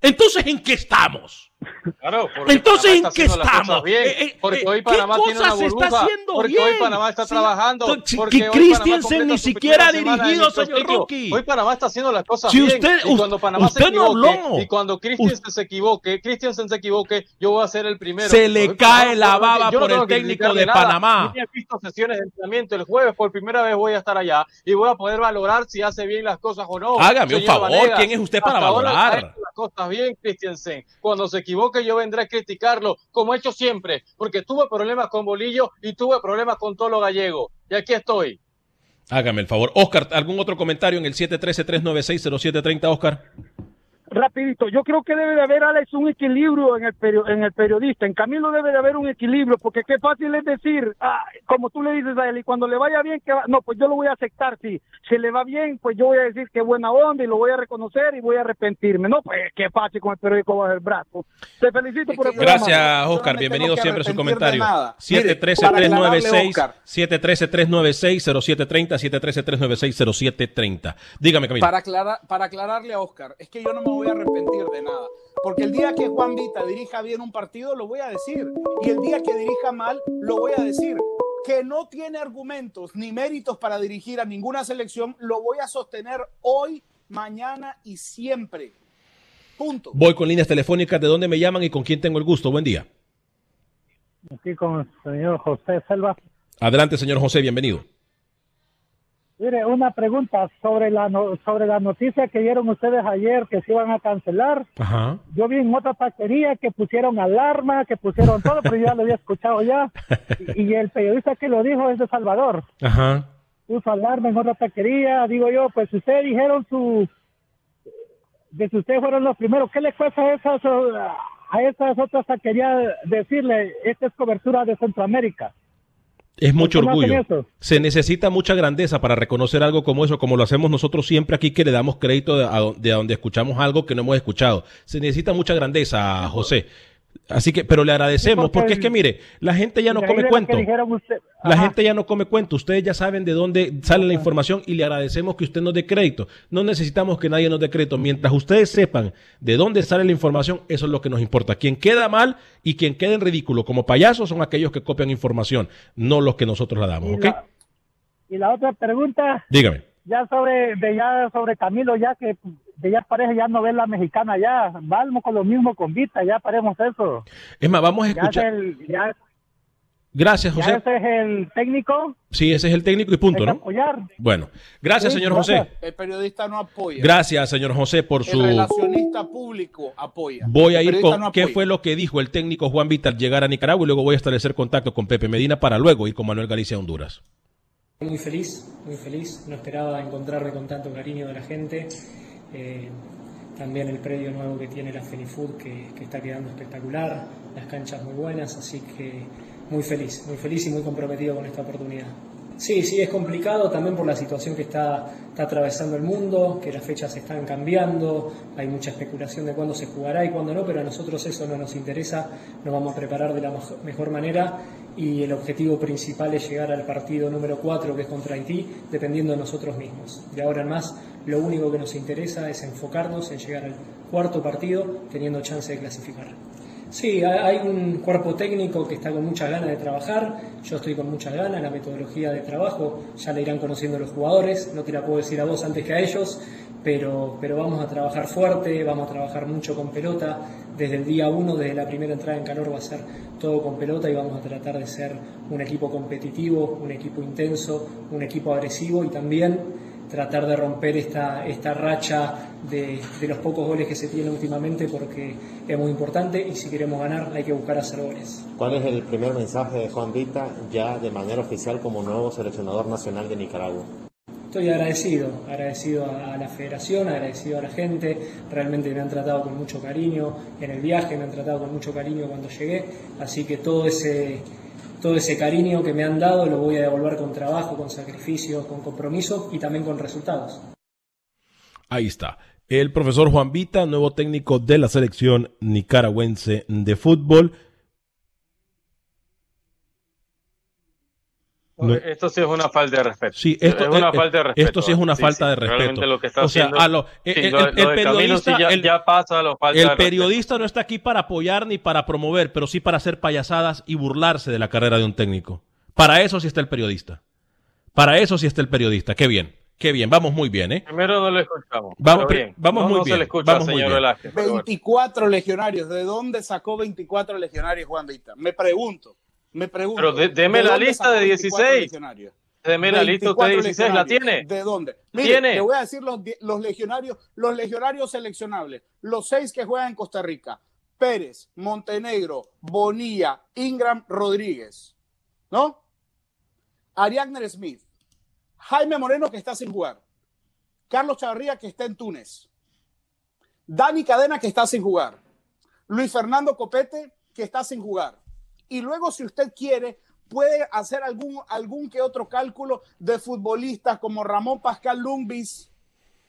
Entonces, ¿en qué estamos? Claro, Entonces, ¿en qué estamos? bien, Eh, eh, porque eh, hoy ¿qué Panamá tiene una está haciendo porque bien? hoy Panamá está Sí, trabajando, que Christiansen ni siquiera ha dirigido, señor. Rookie. Hoy Panamá está haciendo las cosas Si bien, usted- y cuando Panamá usted se no equivoque, habló. y cuando Christiansen se equivoque, Christiansen se equivoque, yo voy a ser el primero. Se le cae Panamá, la no baba por el que técnico de nada. Panamá. Yo he visto sesiones de entrenamiento el jueves, por primera vez voy a estar allá y voy a poder valorar si hace bien las cosas o no. Hágame un favor, ¿quién es usted para valorar? Cosas bien, Christiansen. Cuando se equivoque, yo vendré a criticarlo, como he hecho siempre, porque tuve problemas con Bolillo y tuve problemas con Tolo Gallego. Y aquí estoy. Hágame el favor. Oscar, ¿algún otro comentario en el 713-396-0730, Oscar? Rapidito, yo creo que debe de haber, Alex, un equilibrio en el, en el periodista. En Camilo debe de haber un equilibrio, porque qué fácil es decir, ah, como tú le dices a él, y cuando le vaya bien, que no, pues yo lo voy a aceptar. Si, si le va bien, pues yo voy a decir que buena onda y lo voy a reconocer y voy a arrepentirme. No, pues qué fácil con el periódico bajo el brazo. Te felicito por el Gracias, Oscar. Bienvenido siempre a su comentario. 713-396, 713-396-0730, 713-396-0730. Dígame, Camilo. Para, aclarar, para aclararle a Oscar, es que yo no me voy a arrepentir de nada. Porque el día que Juan Vita dirija bien un partido, lo voy a decir. Y el día que dirija mal, lo voy a decir. Que no tiene argumentos ni méritos para dirigir a ninguna selección, lo voy a sostener hoy, mañana y siempre. Punto. Voy con líneas telefónicas de dónde me llaman y con quién tengo el gusto. Buen día. Aquí con el señor José Selva. Adelante, señor José, bienvenido. Mire, una pregunta sobre la sobre la noticia que dieron ustedes ayer que se iban a cancelar. Ajá. Yo vi en otra taquería que pusieron alarma, que pusieron todo, pero ya lo había escuchado ya. Y, el periodista que lo dijo es de Salvador. Ajá. Puso alarma en otra taquería. Digo yo, pues ustedes dijeron su... De si ustedes fueron los primeros, ¿qué le cuesta a esas, a esas otras taquerías decirle, esta es cobertura de Centroamérica? Es mucho orgullo. Se necesita mucha grandeza para reconocer algo como eso, como lo hacemos nosotros siempre aquí que le damos crédito de, donde escuchamos algo que no hemos escuchado. Se necesita mucha grandeza, José. Así que, pero le agradecemos, porque, es que mire, la gente ya no come cuento. La gente ya no come cuento. Ustedes ya saben de dónde sale la información y le agradecemos que usted nos dé crédito. No necesitamos que nadie nos dé crédito. Mientras ustedes sepan de dónde sale la información, eso es lo que nos importa. Quien queda mal y quien queda en ridículo como payasos son aquellos que copian información, no los que nosotros la damos, ¿ok? y la otra pregunta. Dígame. Ya sobre, ya sobre Camilo, ya que de ya parece ya novela mexicana ya, vamos con lo mismo con Vita, ya paremos eso. Es más, vamos a escuchar. gracias, José. ese es el técnico. Sí, ese es el técnico y punto, ¿no? Apoyar. Bueno, gracias, señor José. El periodista no apoya. Gracias, señor José, por su. El relacionista público apoya. Voy a ir con qué fue lo que dijo el técnico Juan Vita al llegar a Nicaragua y luego voy a establecer contacto con Pepe Medina para luego ir con Manuel Galicia a Honduras. Muy feliz, muy feliz. No esperaba encontrarme con tanto cariño de la gente. Eh, también el predio nuevo que tiene la Fenifood que, está quedando espectacular, las canchas muy buenas, así que muy feliz, muy feliz y muy comprometido con esta oportunidad. Sí, sí, es complicado también por la situación que está, está, atravesando el mundo, que las fechas están cambiando, hay mucha especulación de cuándo se jugará y cuándo no, pero a nosotros eso no nos interesa, nos vamos a preparar de la mejor manera y el objetivo principal es llegar al partido número 4 que es contra Haití, dependiendo de nosotros mismos. De ahora en más, lo único que nos interesa es enfocarnos en llegar al cuarto partido teniendo chance de clasificar. Sí, hay un cuerpo técnico que está con muchas ganas de trabajar, yo estoy con muchas ganas, la metodología de trabajo ya la irán conociendo los jugadores, no te la puedo decir a vos antes que a ellos, pero, pero vamos a trabajar fuerte, vamos a trabajar mucho con pelota, desde el día uno, desde la primera entrada en calor va a ser todo con pelota y vamos a tratar de ser un equipo competitivo, un equipo intenso, un equipo agresivo y también tratar de romper esta, esta racha de, los pocos goles que se tienen últimamente porque es muy importante y si queremos ganar hay que buscar hacer goles. ¿Cuál es el primer mensaje de Juan Vita ya de manera oficial como nuevo seleccionador nacional de Nicaragua? Estoy agradecido, agradecido a, la federación, agradecido a la gente, realmente me han tratado con mucho cariño en el viaje, me han tratado con mucho cariño cuando llegué, así que todo ese todo ese cariño que me han dado lo voy a devolver con trabajo, con sacrificio, con compromiso y también con resultados. Ahí está. El profesor Juan Vita, nuevo técnico de la selección nicaragüense de fútbol. Esto sí es una falta de respeto. Sí, esto es una falta de respeto. Esto sí es una falta de respeto. Lo que está o sea, haciendo, el, periodista, ya, pasa a lo falta el periodista no está aquí para apoyar ni para promover, pero sí para hacer payasadas y burlarse de la carrera de un técnico. Para eso sí está el periodista. Para eso sí está el periodista. Qué bien. Qué bien, vamos muy bien, ¿eh? Primero no lo escuchamos. Vamos, bien. vamos muy bien. Se le escucha, vamos señor Velázquez, 24 legionarios. ¿De dónde sacó 24 legionarios Juan Vita? Me pregunto. Me pregunto. Pero deme la lista de 16. Deme la lista de 16, ¿la tiene? ¿De dónde? Mire, ¿Tiene? Te voy a decir los, los, legionarios, los legionarios seleccionables, los seis que juegan en Costa Rica. Pérez, Montenegro, Bonilla, Ingram Rodríguez. ¿No? Ariadne Smith, Jaime Moreno que está sin jugar, Carlos Chavarría que está en Túnez, Dani Cadena, que está sin jugar. Luis Fernando Copete, que está sin jugar. Y luego, si usted quiere, puede hacer algún, algún que otro cálculo de futbolistas como Ramón Pascal Lumbis,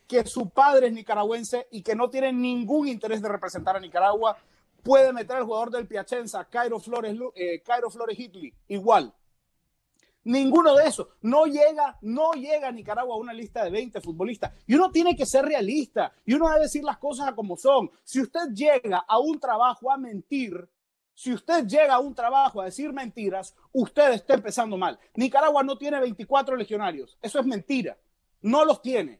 que su padre es nicaragüense y que no tiene ningún interés de representar a Nicaragua. Puede meter al jugador del Piacenza, Cairo Flores, eh, Cairo Flores Hitler, igual. Ninguno de esos. No llega, no llega a Nicaragua a una lista de 20 futbolistas. Y uno tiene que ser realista y uno debe decir las cosas como son. Si usted llega a un trabajo a mentir, si usted llega a un trabajo a decir mentiras, usted está empezando mal. Nicaragua no tiene 24 legionarios. Eso es mentira. No los tiene.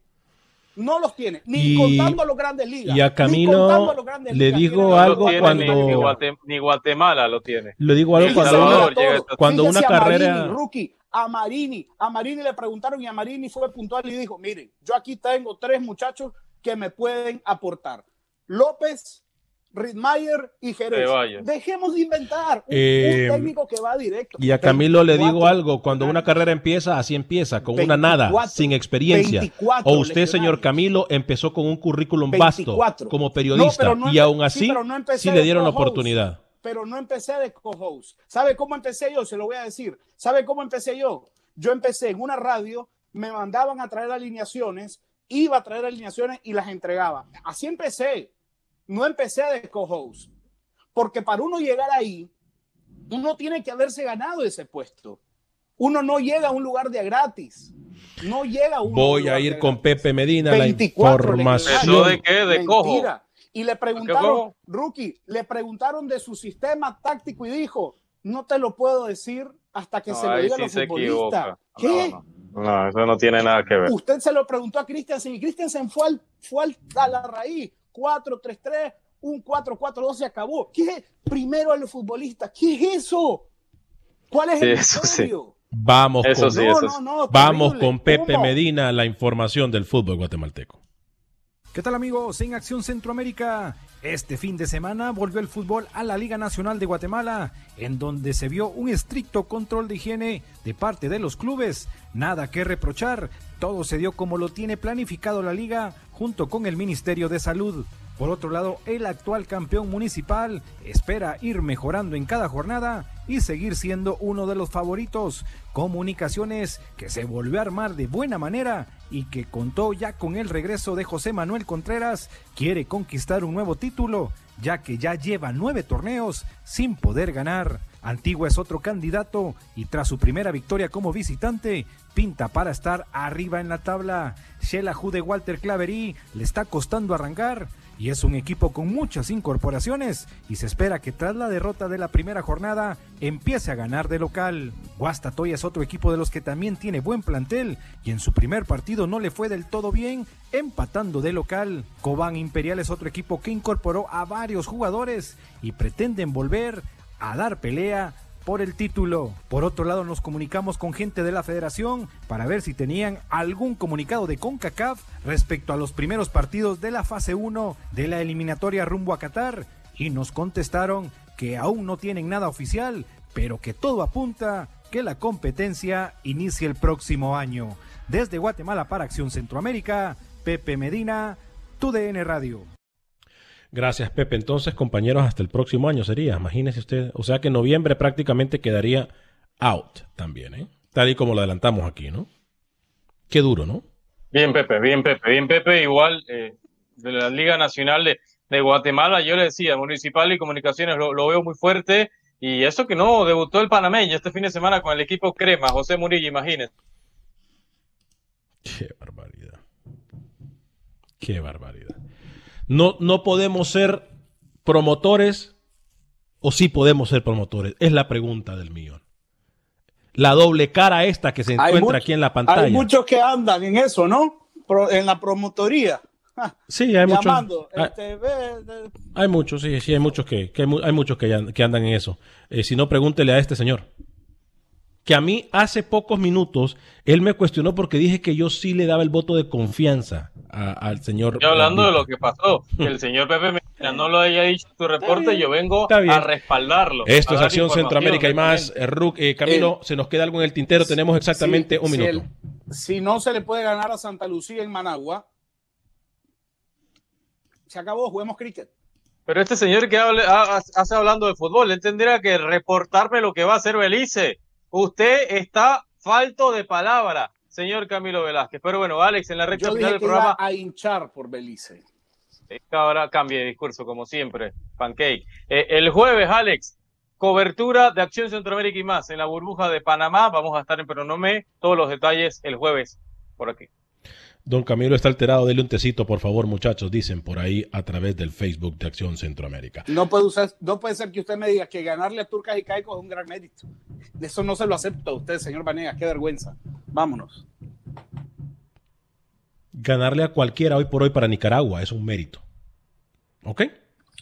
No los tiene, ni contando a los grandes ligas. Y a Camilo le digo algo cuando. Ni, Guatemala lo tiene. Le digo algo cuando, una, cuando una carrera. Marini, rookie, a Marini, a Marini le preguntaron y a Marini fue puntual y dijo: Miren, yo aquí tengo tres muchachos que me pueden aportar. López, Ritmayer y Jerez. Dejemos de inventar un, eh, técnico que va directo. Y a Camilo le digo algo, cuando una carrera empieza, así empieza, con una nada, sin experiencia. o usted, señor Camilo, empezó con un currículum vasto como periodista y aún así sí, le dieron la oportunidad. Pero no empecé de co-host. ¿Sabe cómo empecé yo? Se lo voy a decir. ¿Sabe cómo empecé yo? Yo empecé en una radio, me mandaban a traer alineaciones, iba a traer alineaciones y las entregaba. Así empecé no empecé de co-host. Porque para uno llegar ahí, uno tiene que haberse ganado ese puesto. Uno no llega a un lugar de gratis. No llega a un Voy a ir con Pepe Medina la información. de qué? De cojo. Y le preguntaron, Rookie, le preguntaron de su sistema táctico y dijo, no te lo puedo decir hasta que se lo diga a los futbolistas. ¿Qué? No, eso no tiene nada que ver. Usted se lo preguntó a Christensen y Christensen fue, fue a la raíz. 4-3-3, un 4-4-2 se acabó. ¿Qué? Primero a los futbolistas. ¿Qué es eso? ¿Cuál es el eso Vamos con, vamos con Pepe Medina, la información del fútbol guatemalteco. ¿Qué tal amigos? En Acción Centroamérica, este fin de semana volvió el fútbol a la Liga Nacional de Guatemala, en donde se vio un estricto control de higiene de parte de los clubes. Nada que reprochar, todo se dio como lo tiene planificado la liga junto con el Ministerio de Salud. Por otro lado, el actual campeón municipal espera ir mejorando en cada jornada y seguir siendo uno de los favoritos. Comunicaciones que se volvió a armar de buena manera y que contó ya con el regreso de José Manuel Contreras, quiere conquistar un nuevo título, ya que ya lleva nueve torneos sin poder ganar. Antigua es otro candidato y tras su primera victoria como visitante, pinta para estar arriba en la tabla. Shela de Walter Claverí le está costando arrancar y es un equipo con muchas incorporaciones y se espera que tras la derrota de la primera jornada empiece a ganar de local. Guastatoya es otro equipo de los que también tiene buen plantel y en su primer partido no le fue del todo bien, empatando de local. Cobán Imperial es otro equipo que incorporó a varios jugadores y pretenden volver a dar pelea por el título. Por otro lado, nos comunicamos con gente de la federación para ver si tenían algún comunicado de CONCACAF respecto a los primeros partidos de la fase 1 de la eliminatoria rumbo a Qatar y nos contestaron que aún no tienen nada oficial, pero que todo apunta que la competencia inicie el próximo año. Desde Guatemala para Acción Centroamérica, Pepe Medina, TUDN Radio. Gracias, Pepe. Entonces, compañeros, hasta el próximo año sería. Imagínese usted. O sea que noviembre prácticamente quedaría out también, ¿eh? Tal y como lo adelantamos aquí, ¿no? Qué duro, ¿no? Bien, Pepe, bien, Pepe, bien, Pepe. Igual eh, de la Liga Nacional de, Guatemala, yo le decía, Municipal y Comunicaciones lo, veo muy fuerte. Y eso que no, debutó el panameño este fin de semana con el equipo Crema, José Murillo, imagínese. Qué barbaridad. Qué barbaridad. No, no podemos ser promotores o sí podemos ser promotores. Es la pregunta del millón. La doble cara esta que se encuentra aquí en la pantalla. Hay muchos que andan en eso, ¿no? en la promotoría. Sí, hay muchos. Este, hay, muchos, sí, sí, hay muchos que, hay, muchos que, andan en eso. Eh, si no, pregúntele a este señor que a mí hace pocos minutos él me cuestionó porque dije que yo sí le daba el voto de confianza al señor. Estoy hablando de lo que pasó, que el señor Pepe Medina no lo haya dicho en tu reporte, yo vengo a respaldarlo. Esto es Acción Centroamérica y más. Eh, eh, Camilo, se nos queda algo en el tintero, tenemos exactamente un minuto. Si, si no se le puede ganar a Santa Lucía en Managua, Se acabó, juguemos cricket. Pero este señor que hable, ha- hace hablando de fútbol, él tendría que reportarme lo que va a hacer Belice. Usted está falto de palabra, señor Camilo Velázquez. Pero bueno, Alex, en la recta Yo final dije del que programa, iba a hinchar por Belice. ahora cambie de discurso como siempre, Pancake. Eh, el jueves, Alex, cobertura de Acción Centroamérica y más en la burbuja de Panamá. Vamos a estar en Peronomé. Todos los detalles el jueves por aquí. Don Camilo está alterado, dele un tecito, por favor, muchachos, dicen por ahí a través del Facebook de Acción Centroamérica. No puede, usar, no puede ser que usted me diga que ganarle a Turcas y Caicos es un gran mérito. De eso no se lo acepto a usted, señor Vanegas. Qué vergüenza. Vámonos. Ganarle a cualquiera hoy por hoy para Nicaragua es un mérito. ¿Ok?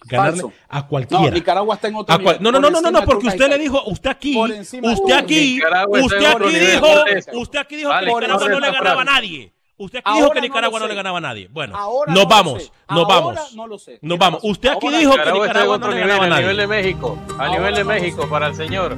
Ganarle Falso. a cualquiera. No, Nicaragua está en otro nivel, no, no, no, no, no, porque usted le dijo, usted aquí, encima de usted aquí, está usted aquí dijo, usted aquí dijo que Nicaragua no le ganaba a frase. nadie. Usted aquí dijo que no Nicaragua no le ganaba a nadie. Bueno, Ahora nos no lo vamos, sé. nos Ahora vamos. no lo sé. Nos vamos. Usted aquí Ahora dijo que Nicaragua no le ganaba a a nivel de nadie. México. A nivel de México para el señor.